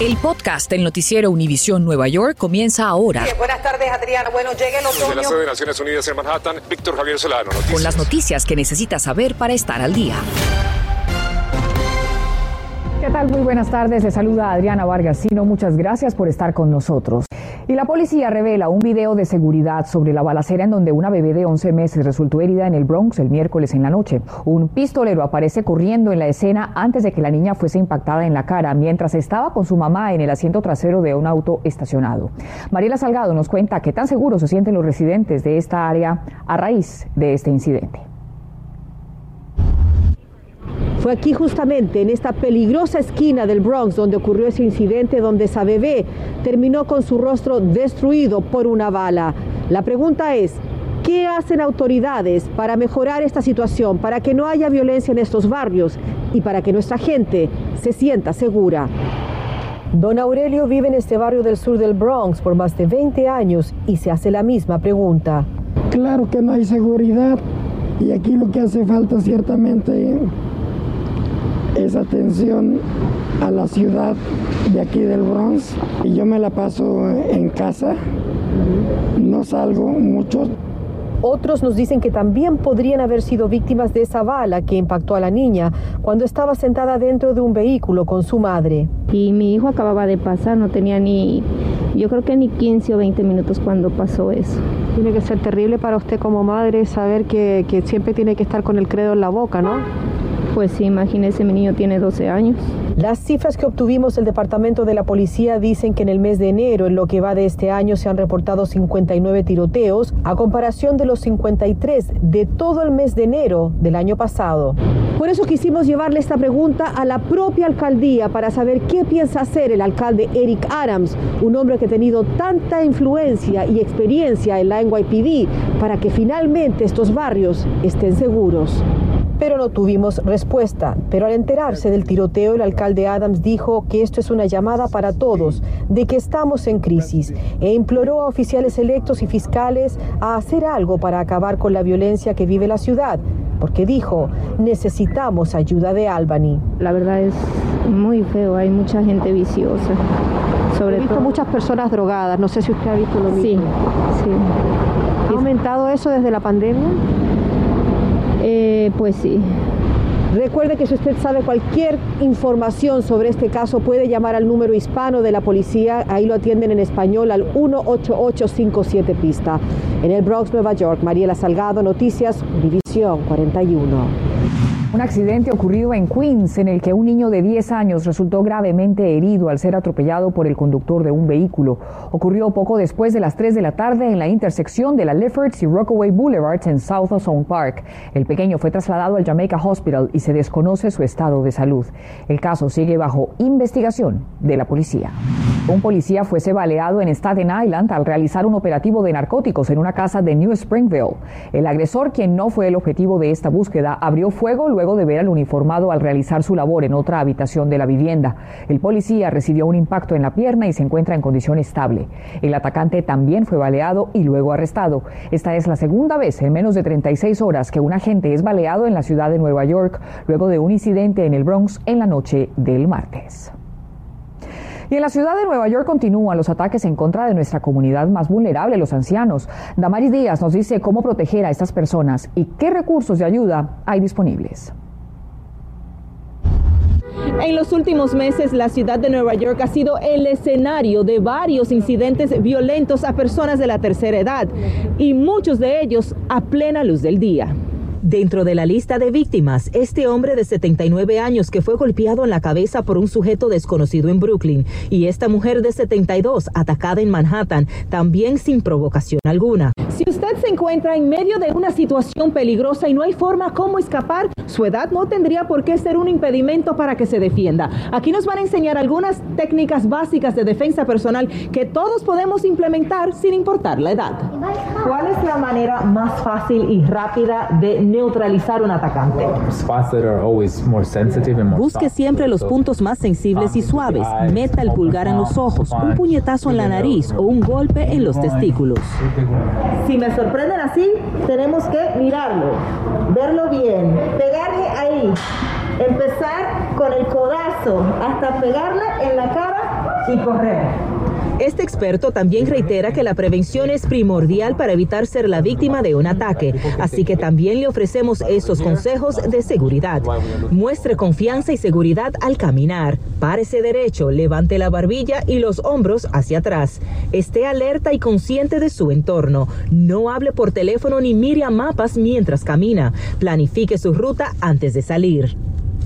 El podcast del noticiero Univisión Nueva York comienza ahora. buenas tardes, Adriana. Bueno, llega el otoño. Desde la sede de Naciones Unidas en Manhattan, Víctor Javier Solano. Noticias. Con las noticias que necesitas saber para estar al día. ¿Qué tal? Muy buenas tardes. Le saluda Adriana Vargasino. Muchas gracias por estar con nosotros. Y la policía revela un video de seguridad sobre la balacera en donde una bebé de 11 meses resultó herida en el Bronx el miércoles en la noche. Un pistolero aparece corriendo en la escena antes de que la niña fuese impactada en la cara mientras estaba con su mamá en el asiento trasero de un auto estacionado. Mariela Salgado nos cuenta qué tan seguros se sienten los residentes de esta área a raíz de este incidente. Fue aquí justamente, en esta peligrosa esquina del Bronx, donde ocurrió ese incidente donde esa bebé terminó con su rostro destruido por una bala. La pregunta es, ¿qué hacen autoridades para mejorar esta situación, para que no haya violencia en estos barrios y para que nuestra gente se sienta segura? Don Aurelio vive en este barrio del sur del Bronx por más de 20 años y se hace la misma pregunta. Claro que no hay seguridad y aquí lo que hace falta ciertamente es atención a la ciudad de aquí del Bronx y yo me la paso en casa, no salgo mucho. Otros nos dicen que también podrían haber sido víctimas de esa bala que impactó a la niña cuando estaba sentada dentro de un vehículo con su madre. Y mi hijo acababa de pasar, no tenía ni, yo creo que ni 15 o 20 minutos cuando pasó eso. Tiene que ser terrible para usted como madre saber que, que siempre tiene que estar con el credo en la boca, ¿no? Pues sí, imagínese, mi niño tiene 12 años. Las cifras que obtuvimos del Departamento de la Policía dicen que en el mes de enero, en lo que va de este año, se han reportado 59 tiroteos, a comparación de los 53 de todo el mes de enero del año pasado. Por eso quisimos llevarle esta pregunta a la propia alcaldía para saber qué piensa hacer el alcalde Eric Adams, un hombre que ha tenido tanta influencia y experiencia en la NYPD, para que finalmente estos barrios estén seguros pero no tuvimos respuesta. Pero al enterarse del tiroteo, el alcalde Adams dijo que esto es una llamada para todos, de que estamos en crisis, e imploró a oficiales electos y fiscales a hacer algo para acabar con la violencia que vive la ciudad, porque dijo, necesitamos ayuda de Albany. La verdad es muy feo, hay mucha gente viciosa. Sobre He visto todo. muchas personas drogadas, no sé si usted ha visto lo mismo. Sí, sí. ¿Ha aumentado eso desde la pandemia? Eh, pues sí. Recuerde que si usted sabe cualquier información sobre este caso puede llamar al número hispano de la policía, ahí lo atienden en español al 18857 pista. En el Bronx, Nueva York, Mariela Salgado, Noticias, División 41. Un accidente ocurrido en Queens en el que un niño de 10 años resultó gravemente herido al ser atropellado por el conductor de un vehículo. Ocurrió poco después de las 3 de la tarde en la intersección de la Lefferts y Rockaway Boulevards en South Ozone Park. El pequeño fue trasladado al Jamaica Hospital y se desconoce su estado de salud. El caso sigue bajo investigación de la policía. Un policía fuese baleado en Staten Island al realizar un operativo de narcóticos en una casa de New Springville. El agresor, quien no fue el objetivo de esta búsqueda, abrió fuego luego de ver al uniformado al realizar su labor en otra habitación de la vivienda. El policía recibió un impacto en la pierna y se encuentra en condición estable. El atacante también fue baleado y luego arrestado. Esta es la segunda vez en menos de 36 horas que un agente es baleado en la ciudad de Nueva York luego de un incidente en el Bronx en la noche del martes. Y en la ciudad de Nueva York continúan los ataques en contra de nuestra comunidad más vulnerable, los ancianos. Damaris Díaz nos dice cómo proteger a estas personas y qué recursos de ayuda hay disponibles. En los últimos meses, la ciudad de Nueva York ha sido el escenario de varios incidentes violentos a personas de la tercera edad y muchos de ellos a plena luz del día. Dentro de la lista de víctimas, este hombre de 79 años que fue golpeado en la cabeza por un sujeto desconocido en Brooklyn y esta mujer de 72 atacada en Manhattan, también sin provocación alguna. Si usted se encuentra en medio de una situación peligrosa y no hay forma cómo escapar, su edad no tendría por qué ser un impedimento para que se defienda. Aquí nos van a enseñar algunas técnicas básicas de defensa personal que todos podemos implementar sin importar la edad. ¿Cuál es la manera más fácil y rápida de neutralizar un atacante? Busque siempre los puntos más sensibles y suaves. Meta el pulgar en los ojos, un puñetazo en la nariz o un golpe en los testículos. Si me sorprenden así, tenemos que mirarlo, verlo bien, pegarle ahí, empezar con el codazo hasta pegarle en la cara y corremos. Este experto también reitera que la prevención es primordial para evitar ser la víctima de un ataque, así que también le ofrecemos esos consejos de seguridad. Muestre confianza y seguridad al caminar. Párese derecho, levante la barbilla y los hombros hacia atrás. Esté alerta y consciente de su entorno. No hable por teléfono ni mire a mapas mientras camina. Planifique su ruta antes de salir.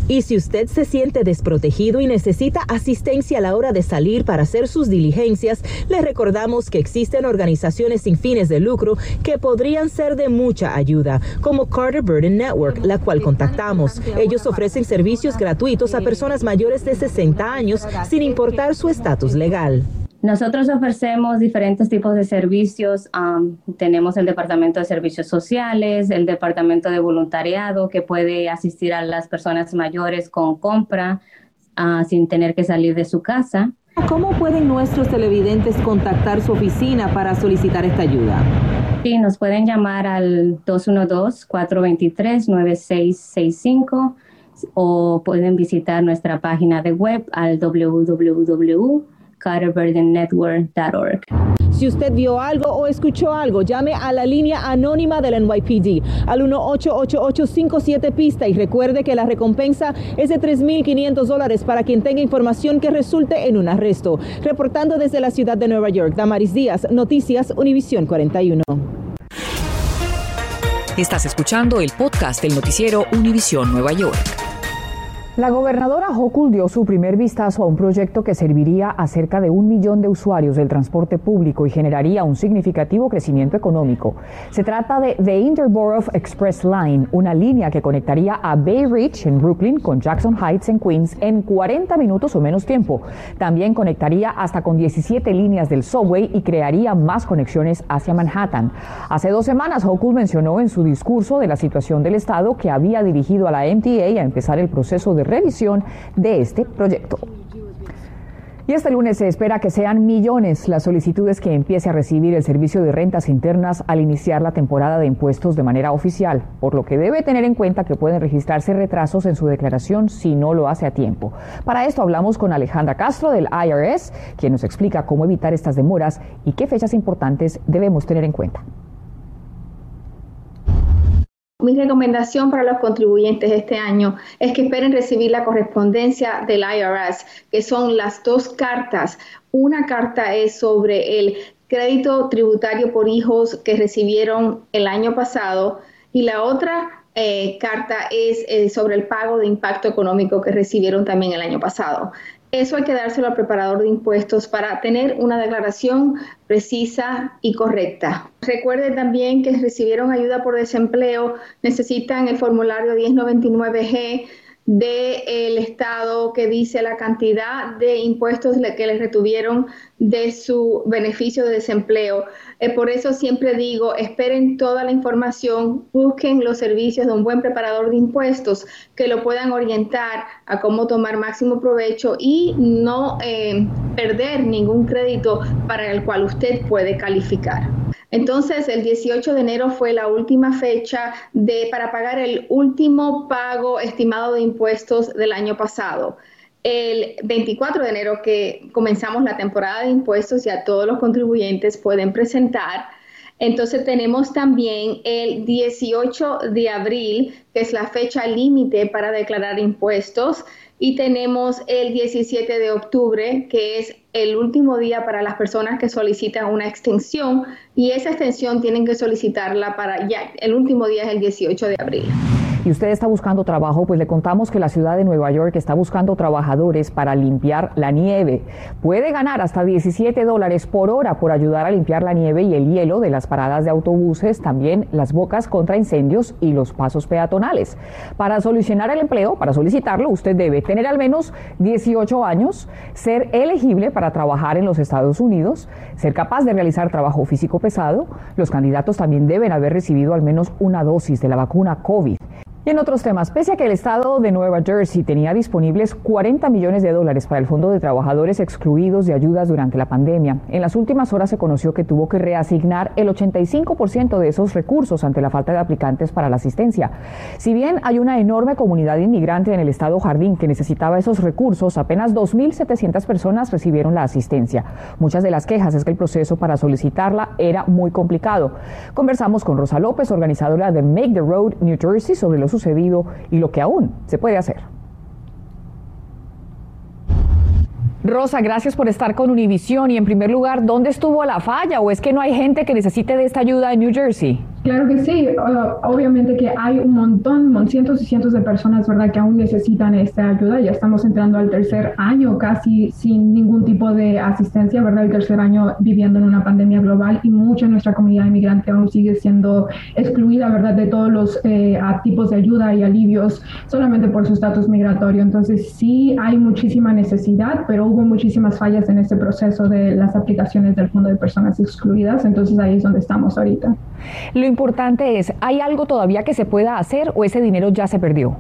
Y si usted se siente desprotegido y necesita asistencia a la hora de salir para hacer sus diligencias, le recordamos que existen organizaciones sin fines de lucro que podrían ser de mucha ayuda, como Carter Burden Network, la cual contactamos. Ellos ofrecen servicios gratuitos a personas mayores de 60 años sin importar su estatus legal. Nosotros ofrecemos diferentes tipos de servicios. tenemos el Departamento de Servicios Sociales, el Departamento de Voluntariado que puede asistir a las personas mayores con compra ah, sin tener que salir de su casa. ¿Cómo pueden nuestros televidentes contactar su oficina para solicitar esta ayuda? Sí, nos pueden llamar al 212-423-9665 o pueden visitar nuestra página de web al www CarterBurdenNetwork.org. Si usted vio algo o escuchó algo, llame a la línea anónima del NYPD al 188857 pista y recuerde que la recompensa es de 3.500 dólares para quien tenga información que resulte en un arresto. Reportando desde la ciudad de Nueva York, Damaris Díaz, Noticias Univisión 41. Estás escuchando el podcast del noticiero Univisión Nueva York. La gobernadora Hochul dio su primer vistazo a un proyecto que serviría a cerca de un millón de usuarios del transporte público y generaría un significativo crecimiento económico. Se trata de The Interborough Express Line, una línea que conectaría a Bay Ridge en Brooklyn con Jackson Heights en Queens en 40 minutos o menos tiempo. También conectaría hasta con 17 líneas del subway y crearía más conexiones hacia Manhattan. Hace dos semanas, Hochul mencionó en su discurso de la situación del Estado que había dirigido a la MTA a empezar el proceso de revisión de este proyecto. Y este lunes se espera que sean millones las solicitudes que empiece a recibir el Servicio de Rentas Internas al iniciar la temporada de impuestos de manera oficial, por lo que debe tener en cuenta que pueden registrarse retrasos en su declaración si no lo hace a tiempo. Para esto hablamos con Alejandra Castro del IRS, quien nos explica cómo evitar estas demoras y qué fechas importantes debemos tener en cuenta. Mi recomendación para los contribuyentes este año es que esperen recibir la correspondencia del IRS, que son las dos cartas. Una carta es sobre el crédito tributario por hijos que recibieron el año pasado y la otra eh, carta es eh, sobre el pago de impacto económico que recibieron también el año pasado. Eso hay que dárselo al preparador de impuestos para tener una declaración precisa y correcta. Recuerde también que recibieron ayuda por desempleo, necesitan el formulario 1099G del Estado que dice la cantidad de impuestos que les retuvieron de su beneficio de desempleo. Eh, por eso siempre digo, esperen toda la información, busquen los servicios de un buen preparador de impuestos que lo puedan orientar a cómo tomar máximo provecho y no eh, perder ningún crédito para el cual usted puede calificar. Entonces, el 18 de enero fue la última fecha de, para pagar el último pago estimado de impuestos del año pasado. El 24 de enero que comenzamos la temporada de impuestos, ya todos los contribuyentes pueden presentar. Entonces tenemos también el 18 de abril, que es la fecha límite para declarar impuestos, y tenemos el 17 de octubre, que es el último día para las personas que solicitan una extensión y esa extensión tienen que solicitarla para ya, el último día es el 18 de abril y usted está buscando trabajo, pues le contamos que la ciudad de Nueva York está buscando trabajadores para limpiar la nieve. Puede ganar hasta 17 dólares por hora por ayudar a limpiar la nieve y el hielo de las paradas de autobuses, también las bocas contra incendios y los pasos peatonales. Para solucionar el empleo, para solicitarlo, usted debe tener al menos 18 años, ser elegible para trabajar en los Estados Unidos, ser capaz de realizar trabajo físico pesado. Los candidatos también deben haber recibido al menos una dosis de la vacuna COVID. Y en otros temas, pese a que el estado de Nueva Jersey tenía disponibles 40 millones de dólares para el Fondo de Trabajadores Excluidos de Ayudas durante la pandemia, en las últimas horas se conoció que tuvo que reasignar el 85% de esos recursos ante la falta de aplicantes para la asistencia. Si bien hay una enorme comunidad inmigrante en el estado Jardín que necesitaba esos recursos, apenas 2.700 personas recibieron la asistencia. Muchas de las quejas es que el proceso para solicitarla era muy complicado. Conversamos con Rosa López, organizadora de Make the Road New Jersey, sobre los sucedido y lo que aún se puede hacer. Rosa, gracias por estar con Univision. Y en primer lugar, ¿dónde estuvo la falla? ¿O es que no hay gente que necesite de esta ayuda en New Jersey? Claro que sí, obviamente que hay un montón, cientos y cientos de personas, ¿verdad?, que aún necesitan esta ayuda. Ya estamos entrando al tercer año casi sin ningún tipo de asistencia, ¿verdad?, el tercer año viviendo en una pandemia global y mucha de nuestra comunidad inmigrante aún sigue siendo excluida, ¿verdad?, de todos los eh, tipos de ayuda y alivios solamente por su estatus migratorio. Entonces sí hay muchísima necesidad, pero hubo muchísimas fallas en este proceso de las aplicaciones del Fondo de Personas Excluidas. Entonces ahí es donde estamos ahorita. Importante es, ¿hay algo todavía que se pueda hacer o ese dinero ya se perdió?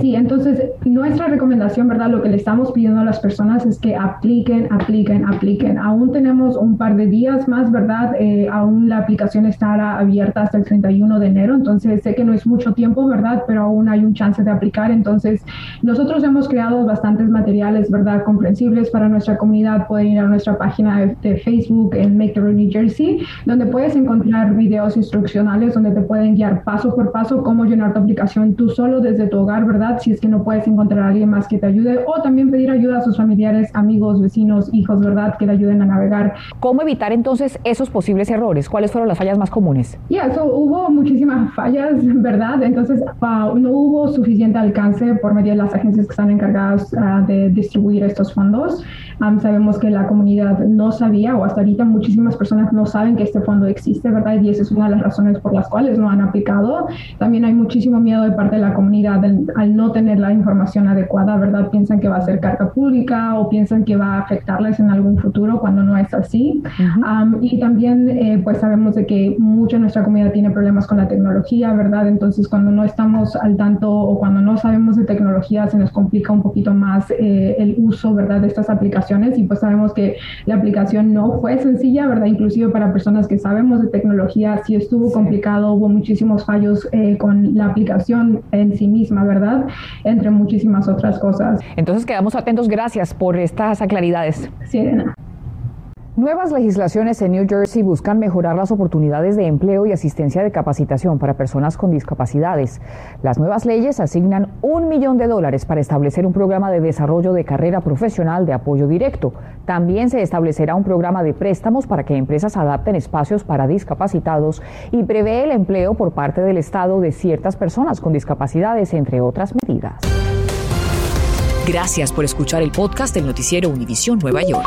sí, entonces nuestra recomendación, ¿verdad? Lo que le estamos pidiendo a las personas es que apliquen, apliquen, apliquen. Aún tenemos un par de días más, ¿verdad? Eh, aún la aplicación estará abierta hasta el 31 de enero, entonces sé que no es mucho tiempo, ¿verdad? Pero aún hay un chance de aplicar. Entonces, nosotros hemos creado bastantes materiales, ¿verdad? Comprensibles para nuestra comunidad. Pueden ir a nuestra página de, Facebook en Make the Road New Jersey, donde puedes encontrar videos instruccionales donde te pueden guiar paso por paso cómo llenar tu aplicación tú solo desde tu hogar, ¿verdad? Si es que no puedes encontrar a alguien más que te ayude o también pedir ayuda a sus familiares, amigos, vecinos, hijos, ¿verdad? Que le ayuden a navegar. ¿Cómo evitar entonces esos posibles errores? ¿Cuáles fueron las fallas más comunes? Ya, eso hubo muchísimas fallas, ¿verdad? Entonces no hubo suficiente alcance por medio de las agencias que están encargadas ah, de distribuir estos fondos. sabemos que la comunidad no sabía o hasta ahorita muchísimas personas no saben que este fondo existe, ¿verdad? Y esa es una de las razones por las cuales no han aplicado. También hay muchísimo miedo de parte de la comunidad al, no tener la información adecuada, ¿verdad? Piensan que va a ser carga pública o piensan que va a afectarles en algún futuro cuando no es así. y también eh, pues sabemos de que mucha de nuestra comunidad tiene problemas con la tecnología, ¿verdad? Entonces cuando no estamos al tanto o cuando no sabemos de tecnología se nos complica un poquito más eh, el uso, ¿verdad? De estas aplicaciones y pues sabemos que la aplicación no fue sencilla, ¿verdad? Inclusive para personas que sabemos de tecnología sí estuvo complicado, hubo muchísimos fallos eh, con la aplicación en sí misma, ¿verdad? Entre muchísimas otras cosas. Entonces quedamos atentos, gracias por estas aclaridades. Sí, Nuevas legislaciones en New Jersey buscan mejorar las oportunidades de empleo y asistencia de capacitación para personas con discapacidades. Las nuevas leyes asignan un millón de dólares para establecer un programa de desarrollo de carrera profesional de apoyo directo. También se establecerá un programa de préstamos para que empresas adapten espacios para discapacitados y prevé el empleo por parte del Estado de ciertas personas con discapacidades, entre otras medidas. Gracias por escuchar el podcast del noticiero Univisión Nueva York.